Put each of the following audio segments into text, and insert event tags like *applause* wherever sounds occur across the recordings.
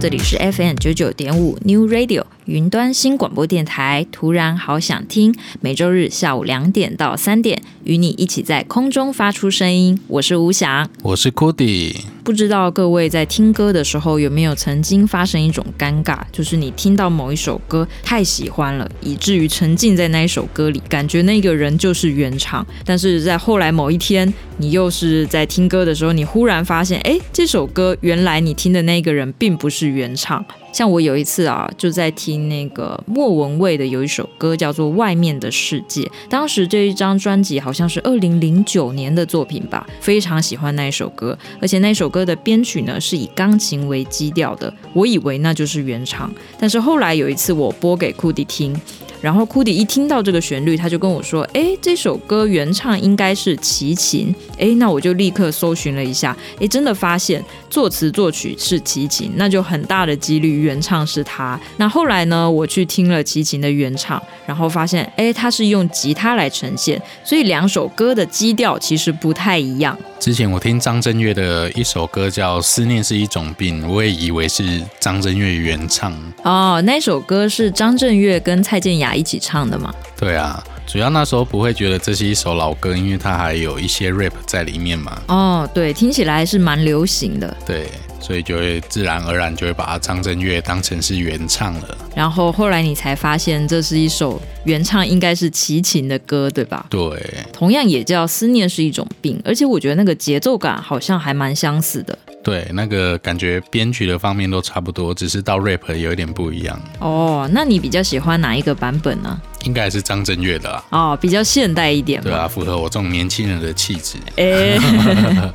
这里是 FM 九九点五 New Radio 云端新广播电台。突然好想听，每周日下午两点到三点，与你一起在空中发出声音。我是吴翔，我是 Cody。不知道各位在听歌的时候有没有曾经发生一种尴尬，就是你听到某一首歌太喜欢了，以至于沉浸在那一首歌里，感觉那个人就是原唱。但是在后来某一天，你又是在听歌的时候，你忽然发现，哎，这首歌原来你听的那个人并不是原唱。像我有一次啊，就在听那个莫文蔚的有一首歌叫做《外面的世界》，当时这一张专辑好像是二零零九年的作品吧，非常喜欢那一首歌，而且那首歌。歌的编曲呢是以钢琴为基调的，我以为那就是原唱，但是后来有一次我播给库迪听。然后库迪一听到这个旋律，他就跟我说：“哎，这首歌原唱应该是齐秦。”哎，那我就立刻搜寻了一下，哎，真的发现作词作曲是齐秦，那就很大的几率原唱是他。那后来呢，我去听了齐秦的原唱，然后发现，哎，他是用吉他来呈现，所以两首歌的基调其实不太一样。之前我听张震岳的一首歌叫《思念是一种病》，我也以为是张震岳原唱。哦，那首歌是张震岳跟蔡健雅。一起唱的嘛？对啊，主要那时候不会觉得这是一首老歌，因为它还有一些 rap 在里面嘛。哦，对，听起来是蛮流行的。对，所以就会自然而然就会把张震岳当成是原唱了。然后后来你才发现这是一首原唱，应该是齐秦的歌，对吧？对，同样也叫思念是一种病，而且我觉得那个节奏感好像还蛮相似的。对，那个感觉编曲的方面都差不多，只是到 rap 有一点不一样。哦，那你比较喜欢哪一个版本呢？应该是张震岳的啊。哦，比较现代一点。对啊，符合我这种年轻人的气质。哎。*laughs*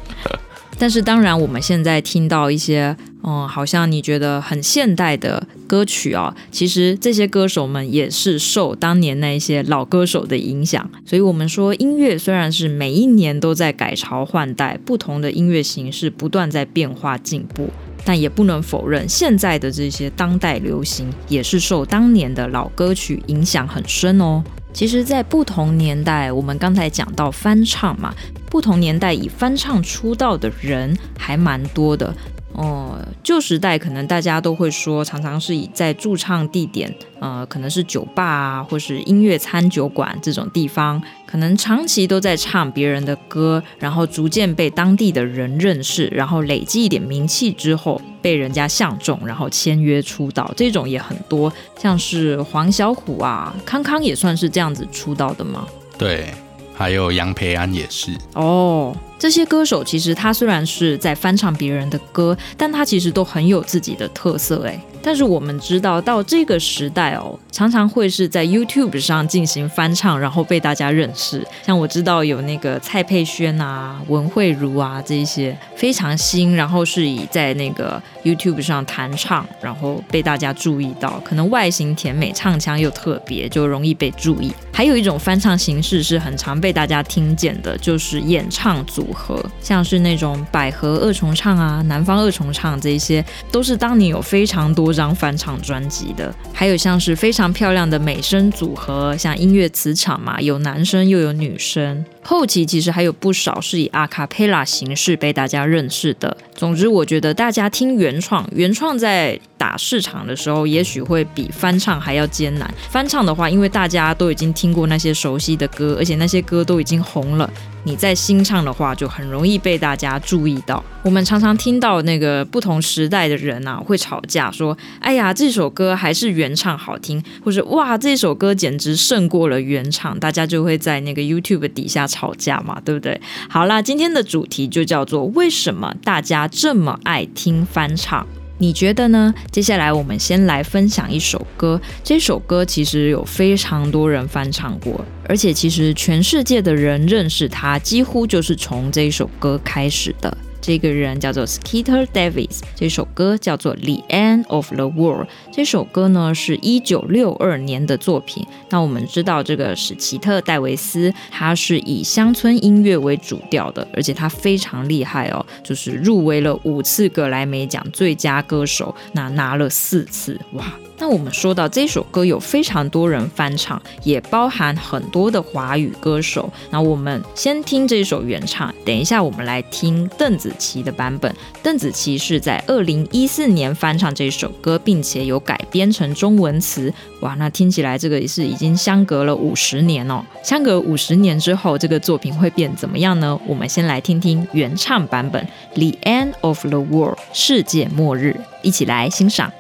但是当然，我们现在听到一些，嗯，好像你觉得很现代的歌曲啊，其实这些歌手们也是受当年那些老歌手的影响。所以，我们说音乐虽然是每一年都在改朝换代，不同的音乐形式不断在变化进步，但也不能否认，现在的这些当代流行也是受当年的老歌曲影响很深哦。其实，在不同年代，我们刚才讲到翻唱嘛，不同年代以翻唱出道的人还蛮多的。哦，旧时代可能大家都会说，常常是以在驻唱地点，呃，可能是酒吧啊，或是音乐餐酒馆这种地方，可能长期都在唱别人的歌，然后逐渐被当地的人认识，然后累积一点名气之后，被人家相中，然后签约出道，这种也很多，像是黄小琥啊，康康也算是这样子出道的吗？对，还有杨培安也是。哦。这些歌手其实他虽然是在翻唱别人的歌，但他其实都很有自己的特色诶。但是我们知道，到这个时代哦，常常会是在 YouTube 上进行翻唱，然后被大家认识。像我知道有那个蔡佩轩啊、文慧茹啊这一些非常新，然后是以在那个 YouTube 上弹唱，然后被大家注意到。可能外形甜美，唱腔又特别，就容易被注意。还有一种翻唱形式是很常被大家听见的，就是演唱组合，像是那种百合二重唱啊、南方二重唱这些，都是当年有非常多张翻唱专辑的，还有像是非常漂亮的美声组合，像音乐磁场嘛，有男生又有女生。后期其实还有不少是以阿卡贝拉形式被大家认识的。总之，我觉得大家听原创，原创在打市场的时候，也许会比翻唱还要艰难。翻唱的话，因为大家都已经听过那些熟悉的歌，而且那些歌都已经红了，你在新唱的话，话，就很容易被大家注意到。我们常常听到那个不同时代的人啊会吵架，说：“哎呀，这首歌还是原唱好听。”或者“哇，这首歌简直胜过了原唱。”大家就会在那个 YouTube 底下吵架嘛，对不对？好啦，今天的主题就叫做“为什么大家这么爱听翻唱”。你觉得呢？接下来我们先来分享一首歌。这首歌其实有非常多人翻唱过，而且其实全世界的人认识它，几乎就是从这首歌开始的。这个人叫做 Skeeter Davis，这首歌叫做《The End of the World》。这首歌呢是一九六二年的作品。那我们知道这个史奇特·戴维斯，他是以乡村音乐为主调的，而且他非常厉害哦，就是入围了五次格莱美奖最佳歌手，那拿了四次，哇！那我们说到这首歌有非常多人翻唱，也包含很多的华语歌手。那我们先听这首原唱，等一下我们来听邓紫棋的版本。邓紫棋是在二零一四年翻唱这首歌，并且有改编成中文词。哇，那听起来这个也是已经相隔了五十年哦。相隔五十年之后，这个作品会变怎么样呢？我们先来听听原唱版本《The End of the World》世界末日，一起来欣赏。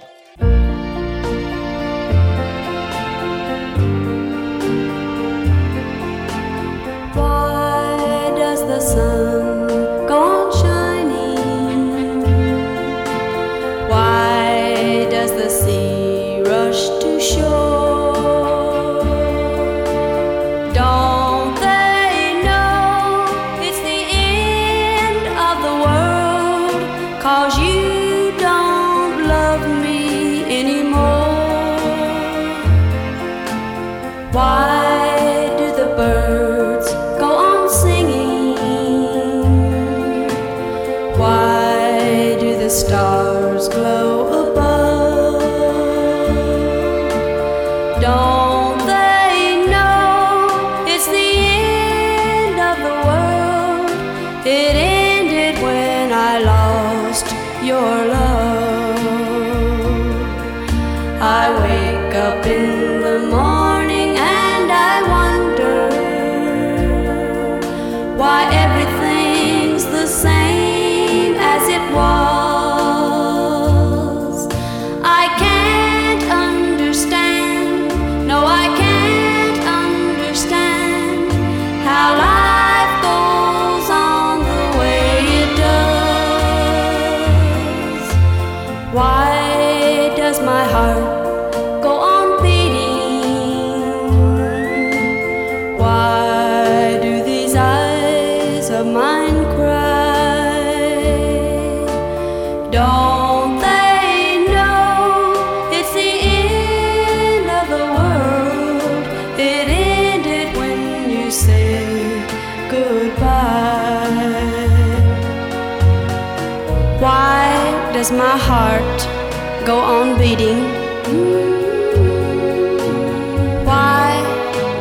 up in go on beating? Why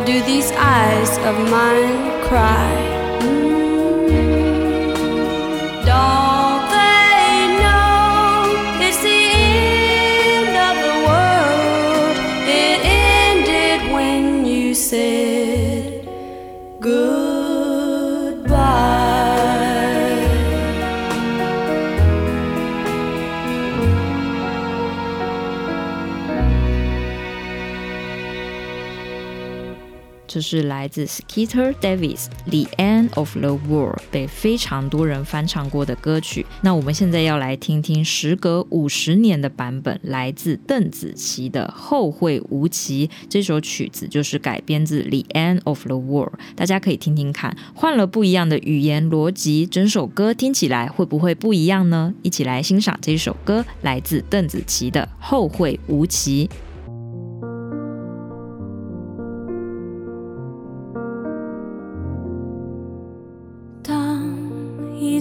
do these eyes of mine cry? 这是来自 Skeeter Davis《The End of the World》被非常多人翻唱过的歌曲。那我们现在要来听听时隔五十年的版本，来自邓紫棋的《后会无期》。这首曲子就是改编自《The End of the World》，大家可以听听看，换了不一样的语言逻辑，整首歌听起来会不会不一样呢？一起来欣赏这首歌，来自邓紫棋的《后会无期》。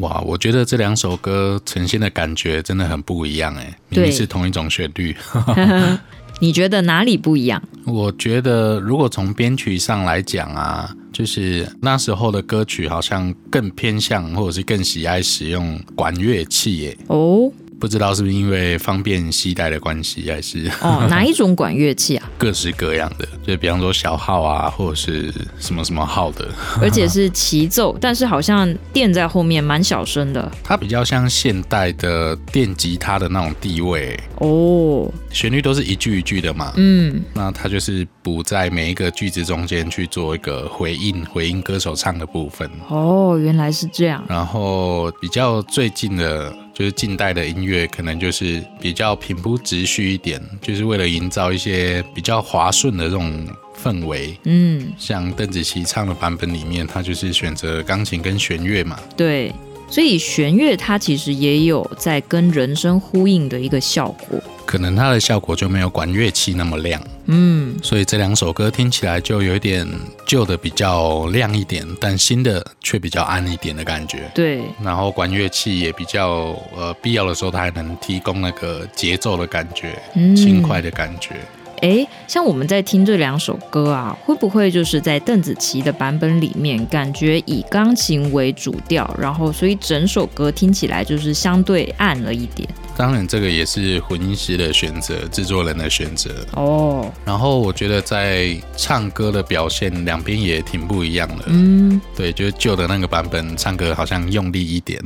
哇，我觉得这两首歌呈现的感觉真的很不一样哎，明明是同一种旋律。*laughs* 你觉得哪里不一样？*laughs* 我觉得如果从编曲上来讲啊，就是那时候的歌曲好像更偏向或者是更喜爱使用管乐器耶。哦。不知道是不是因为方便携带的关系，还是哦，*laughs* 哪一种管乐器啊？各式各样的，就比方说小号啊，或者是什么什么号的，*laughs* 而且是齐奏，但是好像垫在后面蛮小声的。它比较像现代的电吉他的那种地位哦，旋律都是一句一句的嘛，嗯，那它就是补在每一个句子中间去做一个回应，回应歌手唱的部分。哦，原来是这样。然后比较最近的。就是近代的音乐，可能就是比较平铺直叙一点，就是为了营造一些比较滑顺的这种氛围。嗯，像邓紫棋唱的版本里面，她就是选择钢琴跟弦乐嘛。对，所以弦乐它其实也有在跟人声呼应的一个效果。可能它的效果就没有管乐器那么亮，嗯，所以这两首歌听起来就有一点旧的比较亮一点，但新的却比较暗一点的感觉。对，然后管乐器也比较呃必要的时候，它还能提供那个节奏的感觉，轻快的感觉。哎，像我们在听这两首歌啊，会不会就是在邓紫棋的版本里面，感觉以钢琴为主调，然后所以整首歌听起来就是相对暗了一点？当然，这个也是混音师的选择，制作人的选择哦。然后我觉得在唱歌的表现，两边也挺不一样的。嗯，对，就是旧的那个版本唱歌好像用力一点。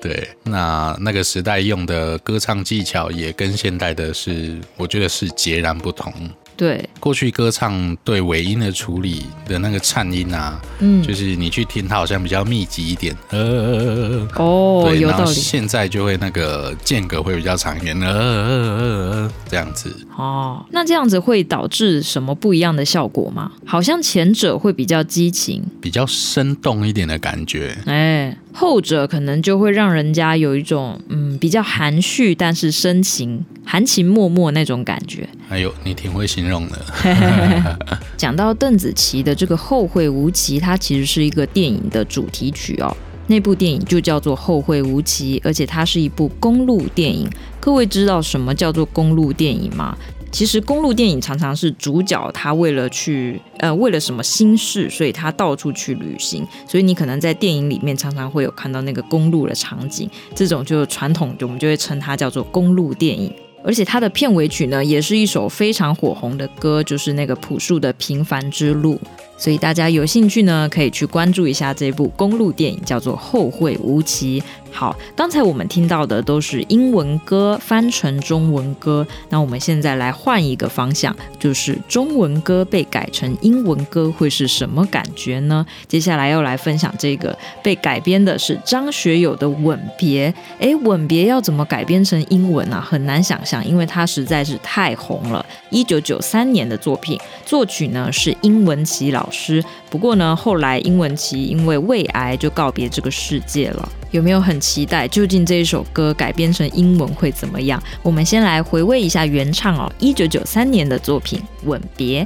对，那那个时代用的歌唱技巧也跟现代的是，我觉得是截然不同。对，过去歌唱对尾音的处理的那个颤音啊，嗯，就是你去听它好像比较密集一点，呃，哦，对，有道理。现在就会那个间隔会比较长一点，呃，这样子。哦，那这样子会导致什么不一样的效果吗？好像前者会比较激情，比较生动一点的感觉。哎，后者可能就会让人家有一种嗯比较含蓄，但是深情、含情脉脉那种感觉。哎呦，你挺会形容的。*laughs* *laughs* 讲到邓紫棋的这个《后会无期》，它其实是一个电影的主题曲哦。那部电影就叫做《后会无期》，而且它是一部公路电影。各位知道什么叫做公路电影吗？其实公路电影常常是主角他为了去呃为了什么心事，所以他到处去旅行。所以你可能在电影里面常常会有看到那个公路的场景，这种就传统，我们就会称它叫做公路电影。而且它的片尾曲呢，也是一首非常火红的歌，就是那个朴树的《平凡之路》。所以大家有兴趣呢，可以去关注一下这部公路电影，叫做《后会无期》。好，刚才我们听到的都是英文歌翻成中文歌，那我们现在来换一个方向，就是中文歌被改成英文歌会是什么感觉呢？接下来要来分享这个被改编的是张学友的《吻别》。诶，《吻别》要怎么改编成英文啊？很难想象，因为它实在是太红了。一九九三年的作品，作曲呢是殷文琪老师。不过呢，后来英文琪因为胃癌就告别这个世界了。有没有很期待？究竟这一首歌改编成英文会怎么样？我们先来回味一下原唱哦，一九九三年的作品《吻别》。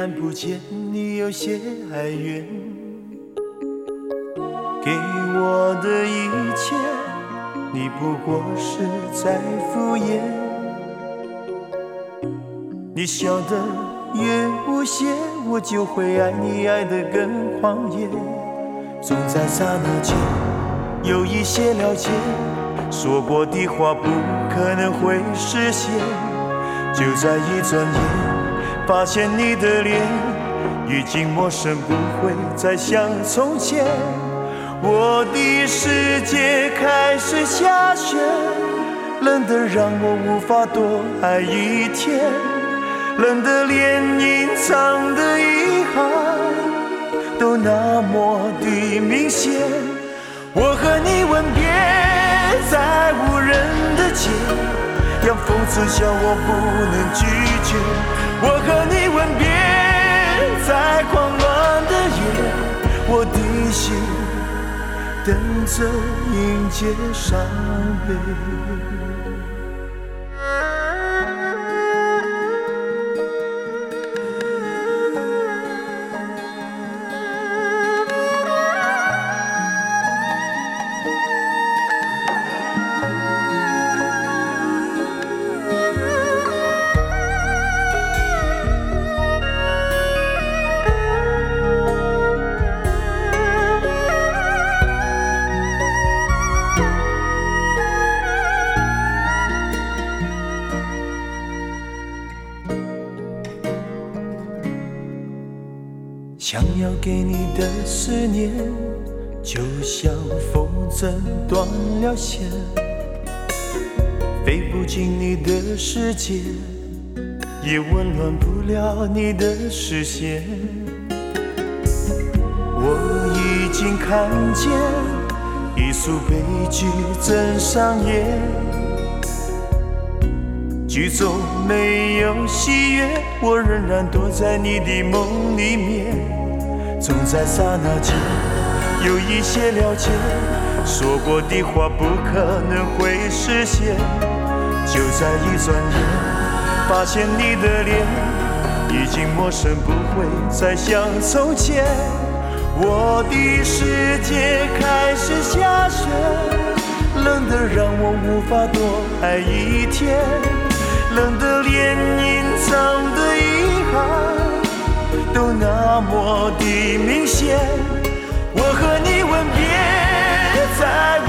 看不见你有些哀怨。给我的一切，你不过是在敷衍。你笑得越无邪，我就会爱你爱得更狂野。总在刹那间有一些了解，说过的话不可能会实现。就在一转眼，发现你的脸已经陌生，不会再像从前。我的世界开始下雪，冷得让我无法多爱一天，冷得连隐藏的遗憾都那么的明显。我和你吻别在无人的街。让讽刺笑我不能拒绝，我和你吻别在狂乱的夜，我的心等着迎接伤悲。世界，也温暖不了你的视线。我已经看见一出悲剧正上演，剧中没有喜悦，我仍然躲在你的梦里面。总在刹那间有一些了解，说过的话不可能会实现。就在一转眼，发现你的脸已经陌生，不会再像从前。我的世界开始下雪，冷得让我无法多爱一天，冷得连隐藏的遗憾都那么的明显。我和你吻别在无，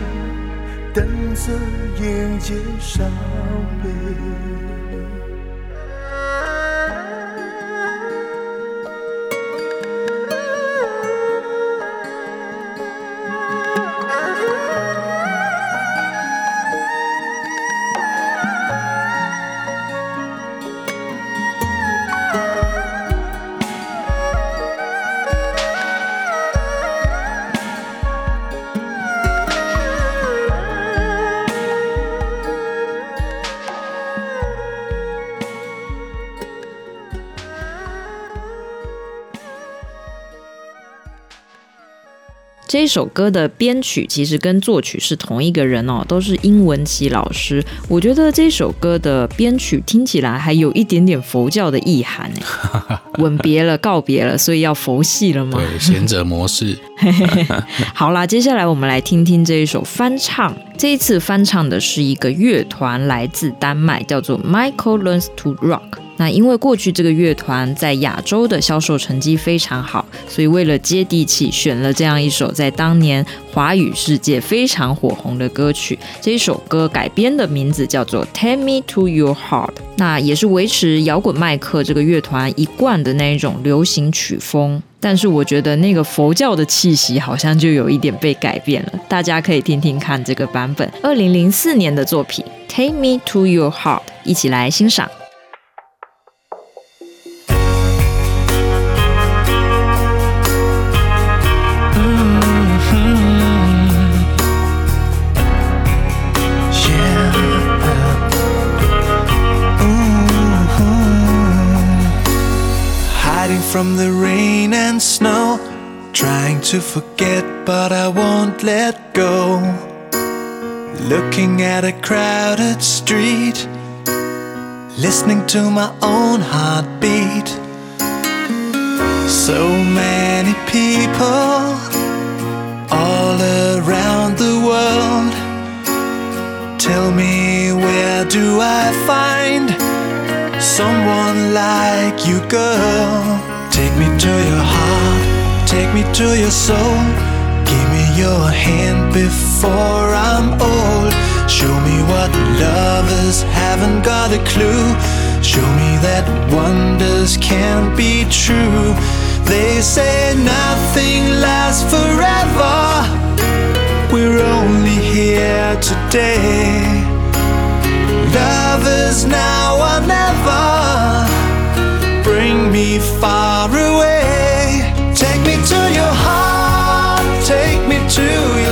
等着迎接伤悲。这首歌的编曲其实跟作曲是同一个人哦，都是英文琪老师。我觉得这首歌的编曲听起来还有一点点佛教的意涵哎，*laughs* 吻别了，告别了，所以要佛系了吗？对，贤者模式。*laughs* 好啦，接下来我们来听听这一首翻唱。这一次翻唱的是一个乐团，来自丹麦，叫做 Michael Learns to Rock。那因为过去这个乐团在亚洲的销售成绩非常好，所以为了接地气，选了这样一首在当年华语世界非常火红的歌曲。这一首歌改编的名字叫做《Take Me to Your Heart》，那也是维持摇滚麦克这个乐团一贯的那一种流行曲风。但是我觉得那个佛教的气息好像就有一点被改变了。大家可以听听看这个版本，二零零四年的作品《Take Me to Your Heart》，一起来欣赏。Looking at a crowded street, listening to my own heartbeat. So many people all around the world. Tell me, where do I find someone like you, girl? To your soul. Give me your hand before I'm old. Show me what lovers haven't got a clue. Show me that wonders can't be true. They say nothing lasts forever. We're only here today. Lovers now or never. Bring me far away.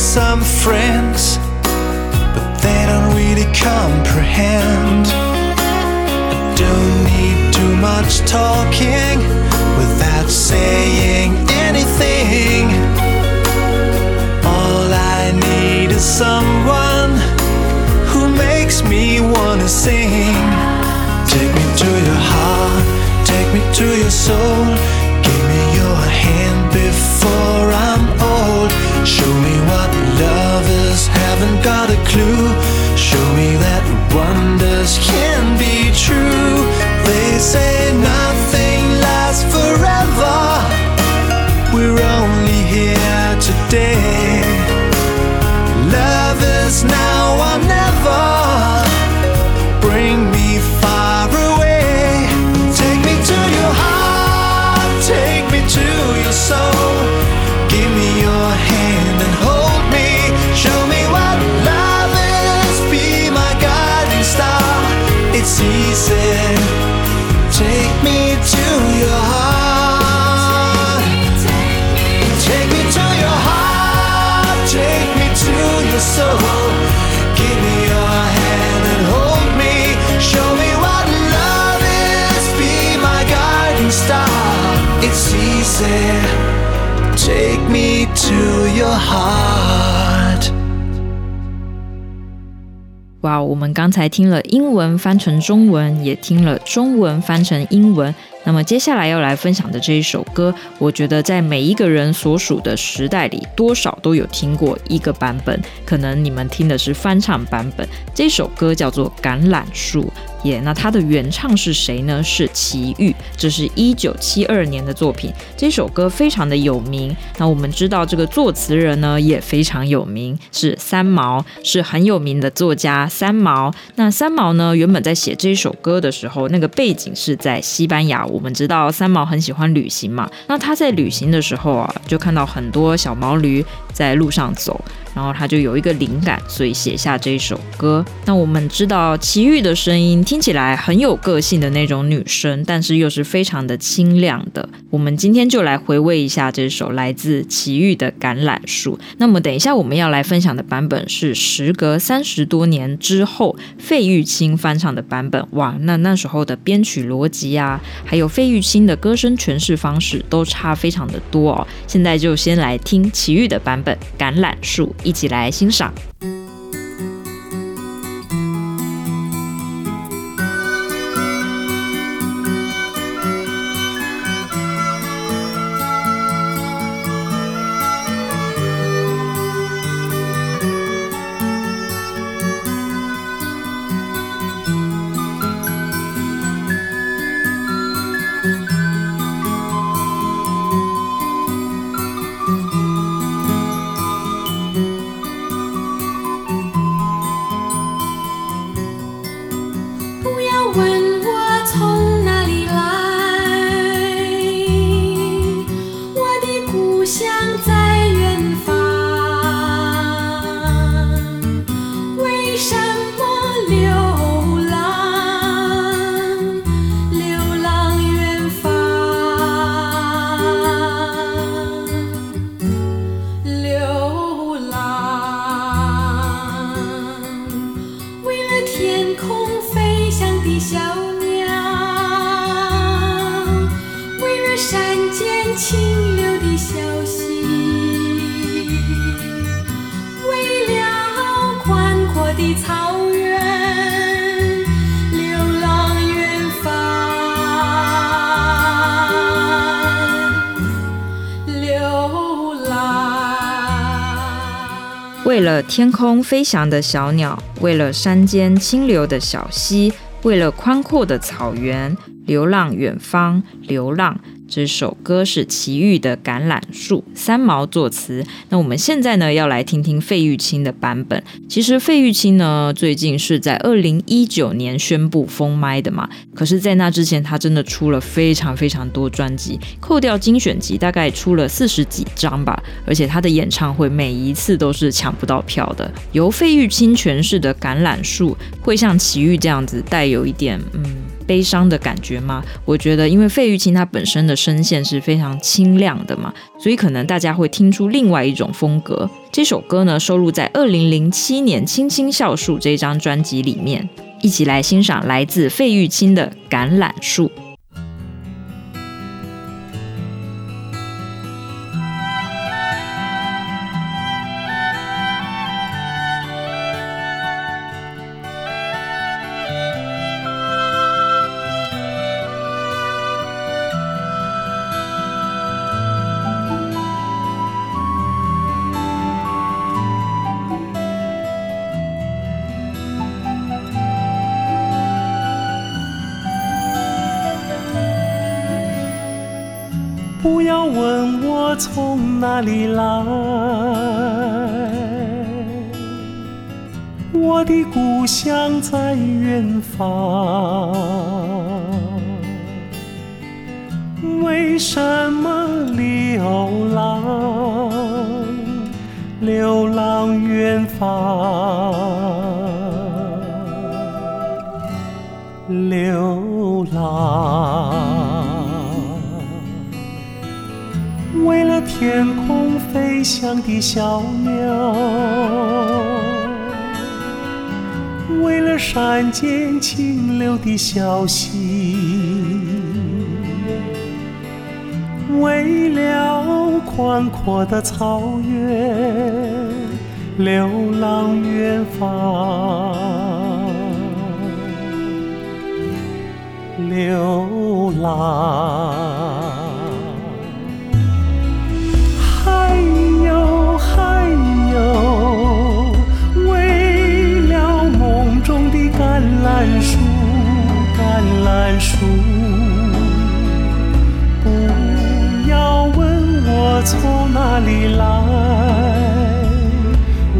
Some friends, but they don't really comprehend. I don't need to too much talking without saying anything. All I need is someone who makes me wanna sing. Take me to your heart, take me to your soul. Got a clue. Show me that wonders can be true. They say to your heart. 哇，我们刚才听了英文翻成中文，也听了中文翻成英文。那么接下来要来分享的这一首歌，我觉得在每一个人所属的时代里，多少都有听过一个版本。可能你们听的是翻唱版本。这首歌叫做《橄榄树》，耶、那它的原唱是谁呢？是齐豫，这是一九七二年的作品。这首歌非常的有名。那我们知道这个作词人呢也非常有名，是三毛，是很有名的作家三毛。那三毛呢，原本在写这首歌的时候，那个背景是在西班牙。我们知道三毛很喜欢旅行嘛，那他在旅行的时候啊，就看到很多小毛驴在路上走。然后他就有一个灵感，所以写下这首歌。那我们知道齐豫的声音听起来很有个性的那种女生，但是又是非常的清亮的。我们今天就来回味一下这首来自齐豫的《橄榄树》。那么等一下我们要来分享的版本是时隔三十多年之后费玉清翻唱的版本。哇，那那时候的编曲逻辑啊，还有费玉清的歌声诠释方式都差非常的多哦。现在就先来听齐豫的版本《橄榄树》。一起来欣赏。小鸟，为了山间清流的小溪，为了宽阔的草原，流浪远方，流浪。为了天空飞翔的小鸟，为了山间清流的小溪，为了宽阔的草原，流浪远方，流浪。这首歌是齐豫的《橄榄树》，三毛作词。那我们现在呢，要来听听费玉清的版本。其实费玉清呢，最近是在二零一九年宣布封麦的嘛。可是，在那之前，他真的出了非常非常多专辑，扣掉精选集，大概出了四十几张吧。而且他的演唱会每一次都是抢不到票的。由费玉清诠释的《橄榄树》，会像齐豫这样子，带有一点嗯。悲伤的感觉吗？我觉得，因为费玉清他本身的声线是非常清亮的嘛，所以可能大家会听出另外一种风格。这首歌呢，收录在二零零七年《青青校树》这张专辑里面。一起来欣赏来自费玉清的《橄榄树》。不要问我从哪里来，我的故乡在远方。为什么流浪？流浪远方，流浪。为了天空飞翔的小鸟，为了山间清流的小溪，为了宽阔的草原，流浪远方，流浪。为了梦中的橄榄树，橄榄树，不要问我从哪里来，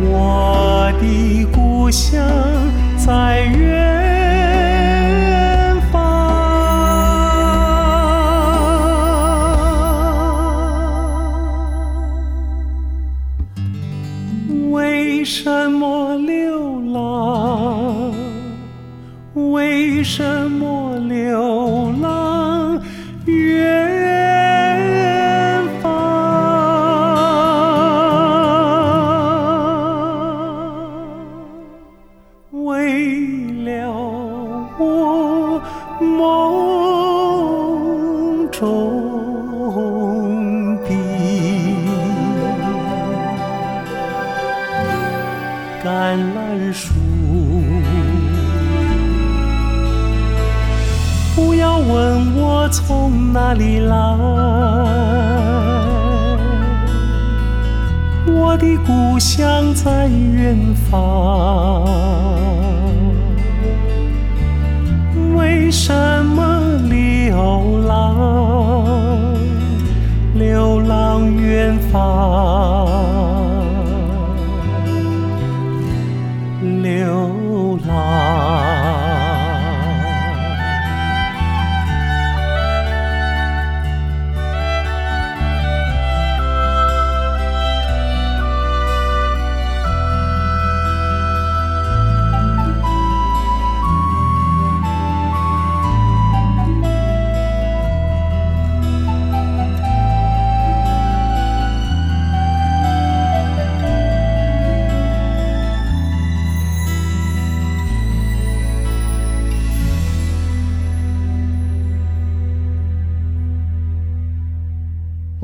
我的故乡在远。为什么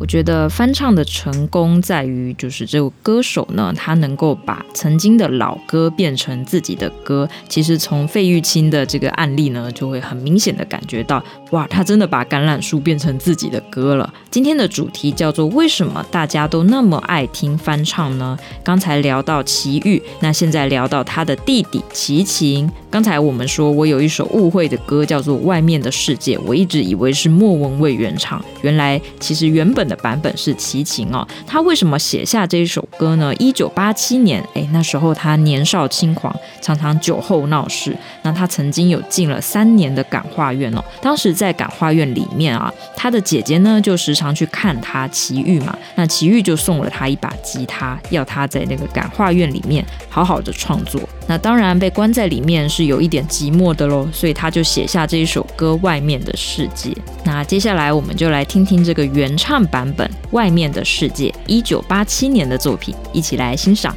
觉得翻唱的成功在于，就是这个歌手呢，他能够把曾经的老歌变成自己的歌。其实从费玉清的这个案例呢，就会很明显的感觉到，哇，他真的把橄榄树变成自己的歌了。今天的主题叫做为什么大家都那么爱听翻唱呢？刚才聊到齐豫，那现在聊到他的弟弟齐秦。刚才我们说我有一首误会的歌叫做《外面的世界》，我一直以为是莫文蔚原唱，原来其实原本的。版本是齐秦哦，他为什么写下这一首歌呢？一九八七年，哎，那时候他年少轻狂，常常酒后闹事。那他曾经有进了三年的感化院哦。当时在感化院里面啊，他的姐姐呢就时常去看他齐豫嘛。那齐豫就送了他一把吉他，要他在那个感化院里面好好的创作。那当然被关在里面是有一点寂寞的喽，所以他就写下这一首歌《外面的世界》。那接下来我们就来听听这个原唱版本《外面的世界》，一九八七年的作品，一起来欣赏。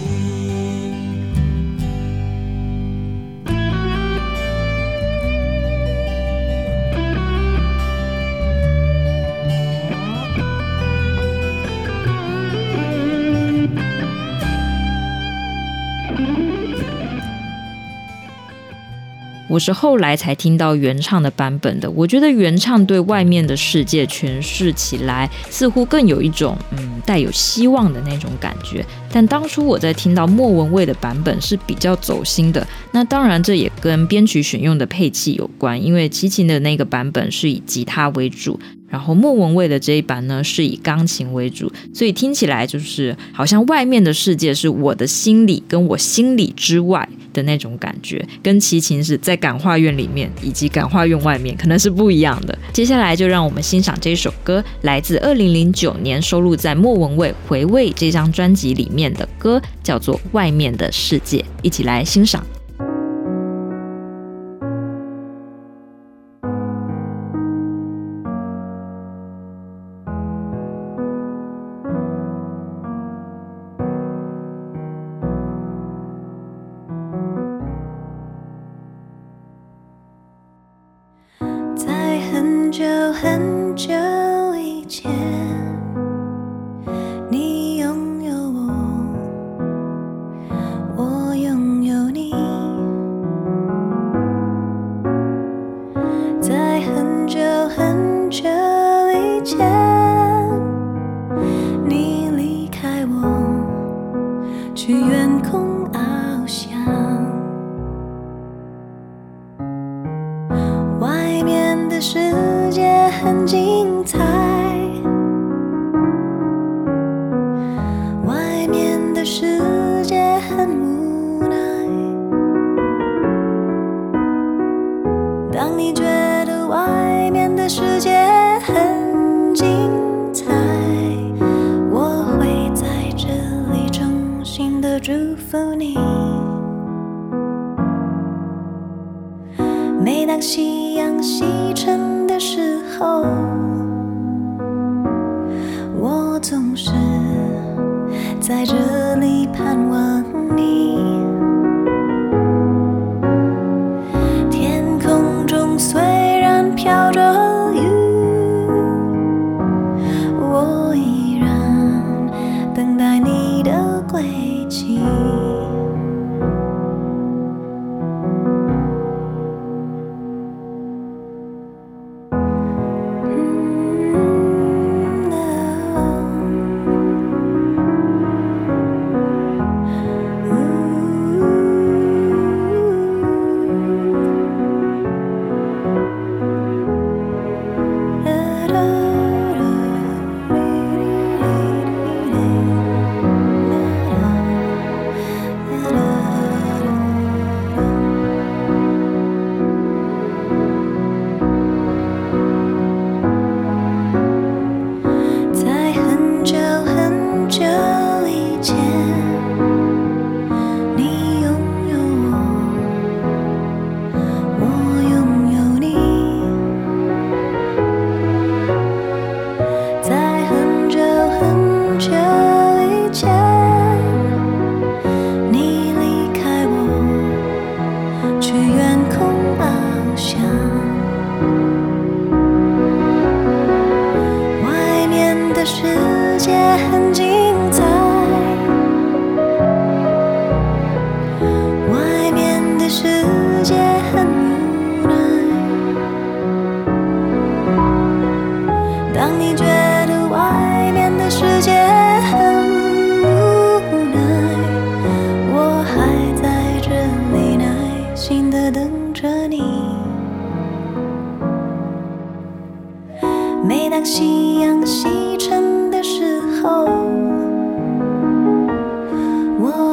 我是后来才听到原唱的版本的，我觉得原唱对外面的世界诠释起来，似乎更有一种嗯带有希望的那种感觉。但当初我在听到莫文蔚的版本是比较走心的，那当然这也跟编曲选用的配器有关，因为齐秦的那个版本是以吉他为主。然后莫文蔚的这一版呢，是以钢琴为主，所以听起来就是好像外面的世界是我的心里跟我心里之外的那种感觉，跟齐秦是在感化院里面以及感化院外面可能是不一样的。接下来就让我们欣赏这首歌，来自二零零九年收录在莫文蔚回味这张专辑里面的歌，叫做《外面的世界》，一起来欣赏。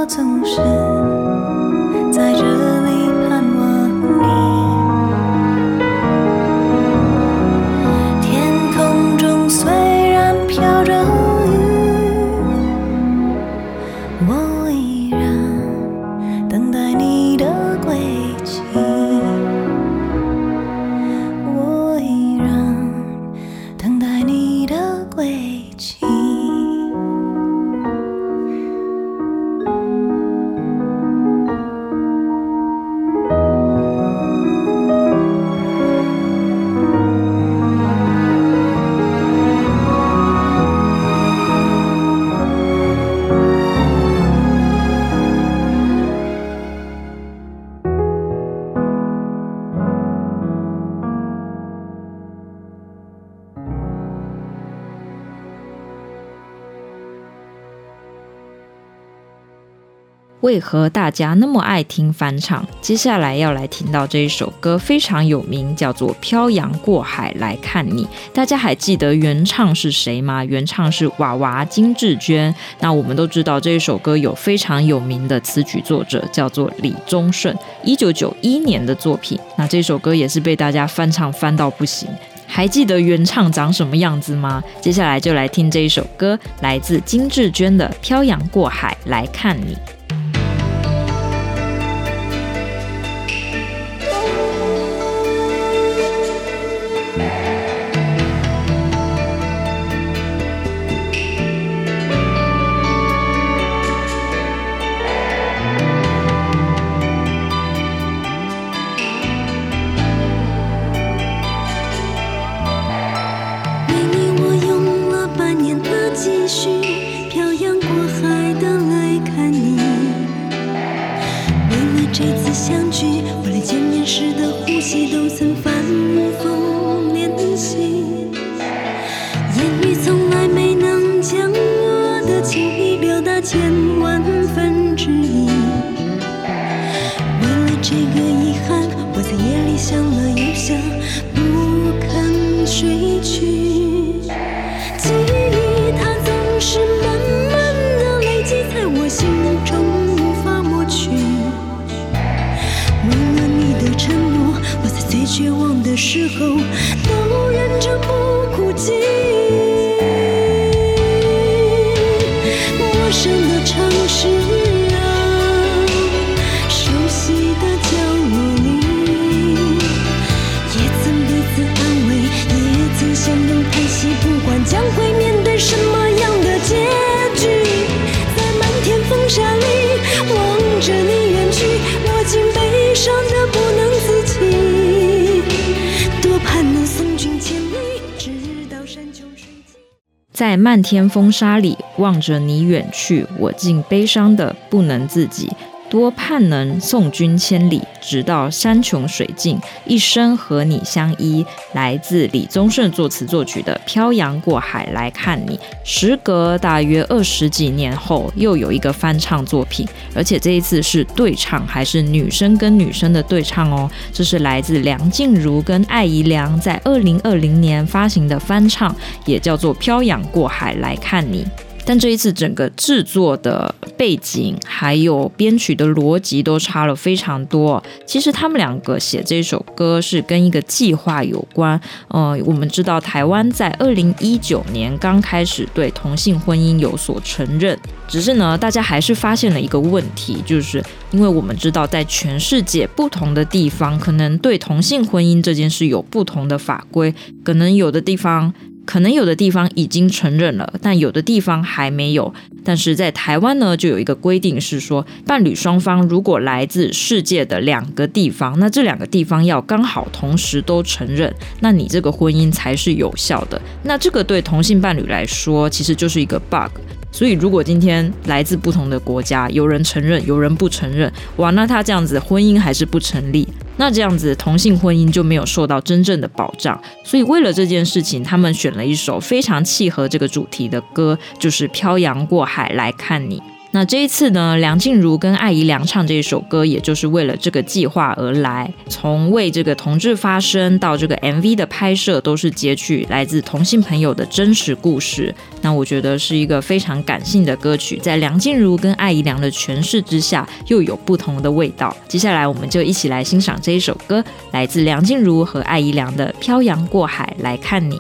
总是。为何大家那么爱听翻唱？接下来要来听到这一首歌非常有名，叫做《漂洋过海来看你》。大家还记得原唱是谁吗？原唱是娃娃金志娟。那我们都知道这一首歌有非常有名的词曲作者，叫做李宗盛，一九九一年的作品。那这首歌也是被大家翻唱翻到不行。还记得原唱长什么样子吗？接下来就来听这一首歌，来自金志娟的《漂洋过海来看你》。天风沙里望着你远去，我竟悲伤的不能自己。多盼能送君千里，直到山穷水尽，一生和你相依。来自李宗盛作词作曲的《漂洋过海来看你》，时隔大约二十几年后，又有一个翻唱作品，而且这一次是对唱，还是女生跟女生的对唱哦。这是来自梁静茹跟艾怡良在二零二零年发行的翻唱，也叫做《漂洋过海来看你》。但这一次整个制作的背景还有编曲的逻辑都差了非常多。其实他们两个写这首歌是跟一个计划有关。呃，我们知道台湾在二零一九年刚开始对同性婚姻有所承认，只是呢，大家还是发现了一个问题，就是因为我们知道在全世界不同的地方，可能对同性婚姻这件事有不同的法规，可能有的地方。可能有的地方已经承认了，但有的地方还没有。但是在台湾呢，就有一个规定是说，伴侣双方如果来自世界的两个地方，那这两个地方要刚好同时都承认，那你这个婚姻才是有效的。那这个对同性伴侣来说，其实就是一个 bug。所以，如果今天来自不同的国家，有人承认，有人不承认，哇，那他这样子婚姻还是不成立。那这样子同性婚姻就没有受到真正的保障。所以，为了这件事情，他们选了一首非常契合这个主题的歌，就是《漂洋过海来看你》。那这一次呢，梁静茹跟艾怡良唱这一首歌，也就是为了这个计划而来。从为这个同志发声到这个 MV 的拍摄，都是截取来自同性朋友的真实故事。那我觉得是一个非常感性的歌曲，在梁静茹跟艾怡良的诠释之下，又有不同的味道。接下来，我们就一起来欣赏这一首歌，来自梁静茹和艾怡良的《漂洋过海来看你》。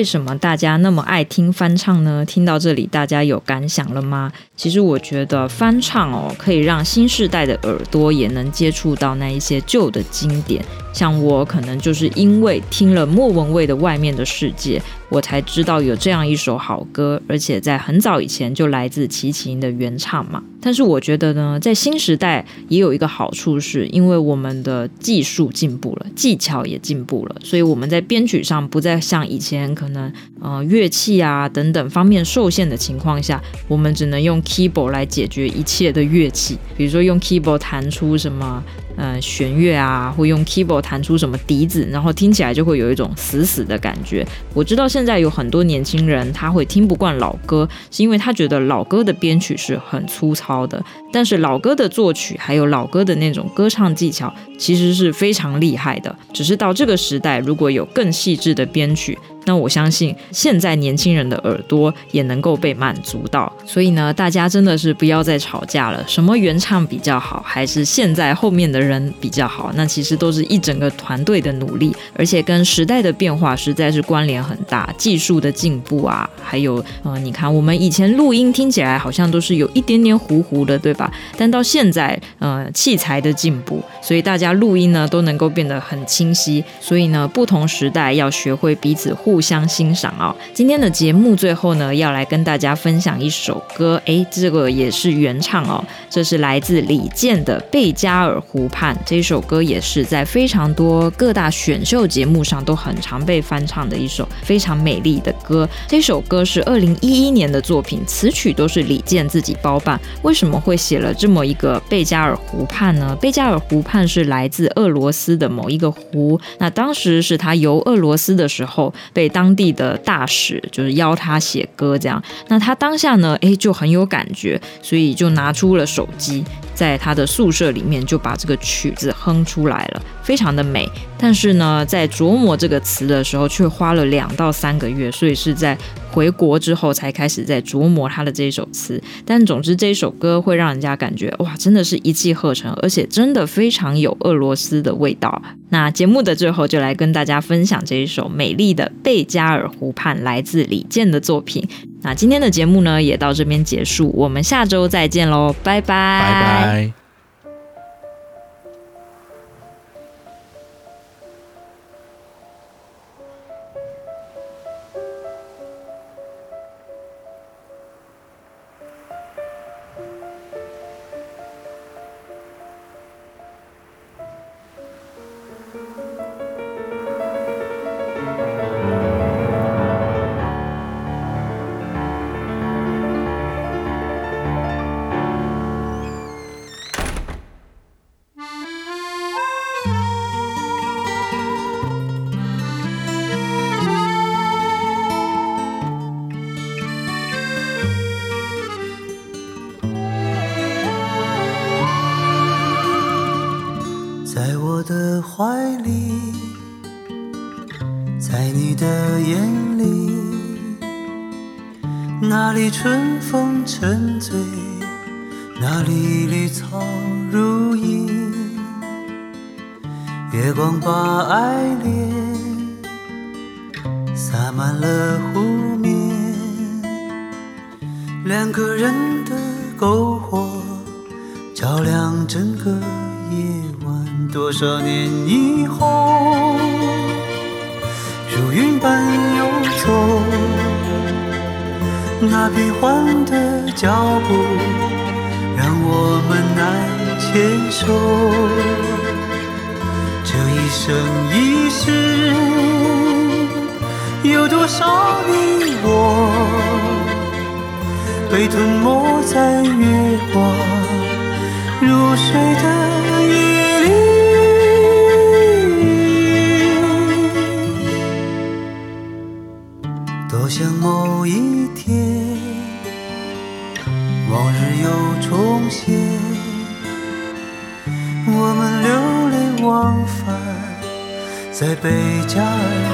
为什么大家那么爱听翻唱呢？听到这里，大家有感想了吗？其实我觉得翻唱哦，可以让新世代的耳朵也能接触到那一些旧的经典。像我可能就是因为听了莫文蔚的《外面的世界》，我才知道有这样一首好歌，而且在很早以前就来自齐秦的原唱嘛。但是我觉得呢，在新时代也有一个好处，是因为我们的技术进步了，技巧也进步了，所以我们在编曲上不再像以前可能呃乐器啊等等方面受限的情况下，我们只能用 keyboard 来解决一切的乐器，比如说用 keyboard 弹出什么。呃，弦乐啊，会用 keyboard 弹出什么笛子，然后听起来就会有一种死死的感觉。我知道现在有很多年轻人他会听不惯老歌，是因为他觉得老歌的编曲是很粗糙的，但是老歌的作曲还有老歌的那种歌唱技巧其实是非常厉害的。只是到这个时代，如果有更细致的编曲。那我相信现在年轻人的耳朵也能够被满足到，所以呢，大家真的是不要再吵架了。什么原唱比较好，还是现在后面的人比较好？那其实都是一整个团队的努力，而且跟时代的变化实在是关联很大。技术的进步啊，还有呃，你看我们以前录音听起来好像都是有一点点糊糊的，对吧？但到现在，呃，器材的进步，所以大家录音呢都能够变得很清晰。所以呢，不同时代要学会彼此互。互相欣赏哦。今天的节目最后呢，要来跟大家分享一首歌，诶，这个也是原唱哦，这是来自李健的《贝加尔湖畔》。这首歌也是在非常多各大选秀节目上都很常被翻唱的一首非常美丽的歌。这首歌是二零一一年的作品，词曲都是李健自己包办。为什么会写了这么一个贝加尔湖畔呢？贝加尔湖畔是来自俄罗斯的某一个湖，那当时是他游俄罗斯的时候被当地的大使就是邀他写歌，这样，那他当下呢，诶，就很有感觉，所以就拿出了手机。在他的宿舍里面就把这个曲子哼出来了，非常的美。但是呢，在琢磨这个词的时候，却花了两到三个月，所以是在回国之后才开始在琢磨他的这一首词。但总之，这首歌会让人家感觉哇，真的是一气呵成，而且真的非常有俄罗斯的味道。那节目的最后，就来跟大家分享这一首美丽的《贝加尔湖畔》，来自李健的作品。那今天的节目呢，也到这边结束，我们下周再见喽，拜拜，拜拜。沉醉，那里绿草如茵，月光把爱恋洒满了湖面，两个人的篝火照亮整个夜晚，多少年以后，如云般游走。那变幻的脚步，让我们难牵手。这一生一世，有多少你我，被吞没在月光如水的贝加尔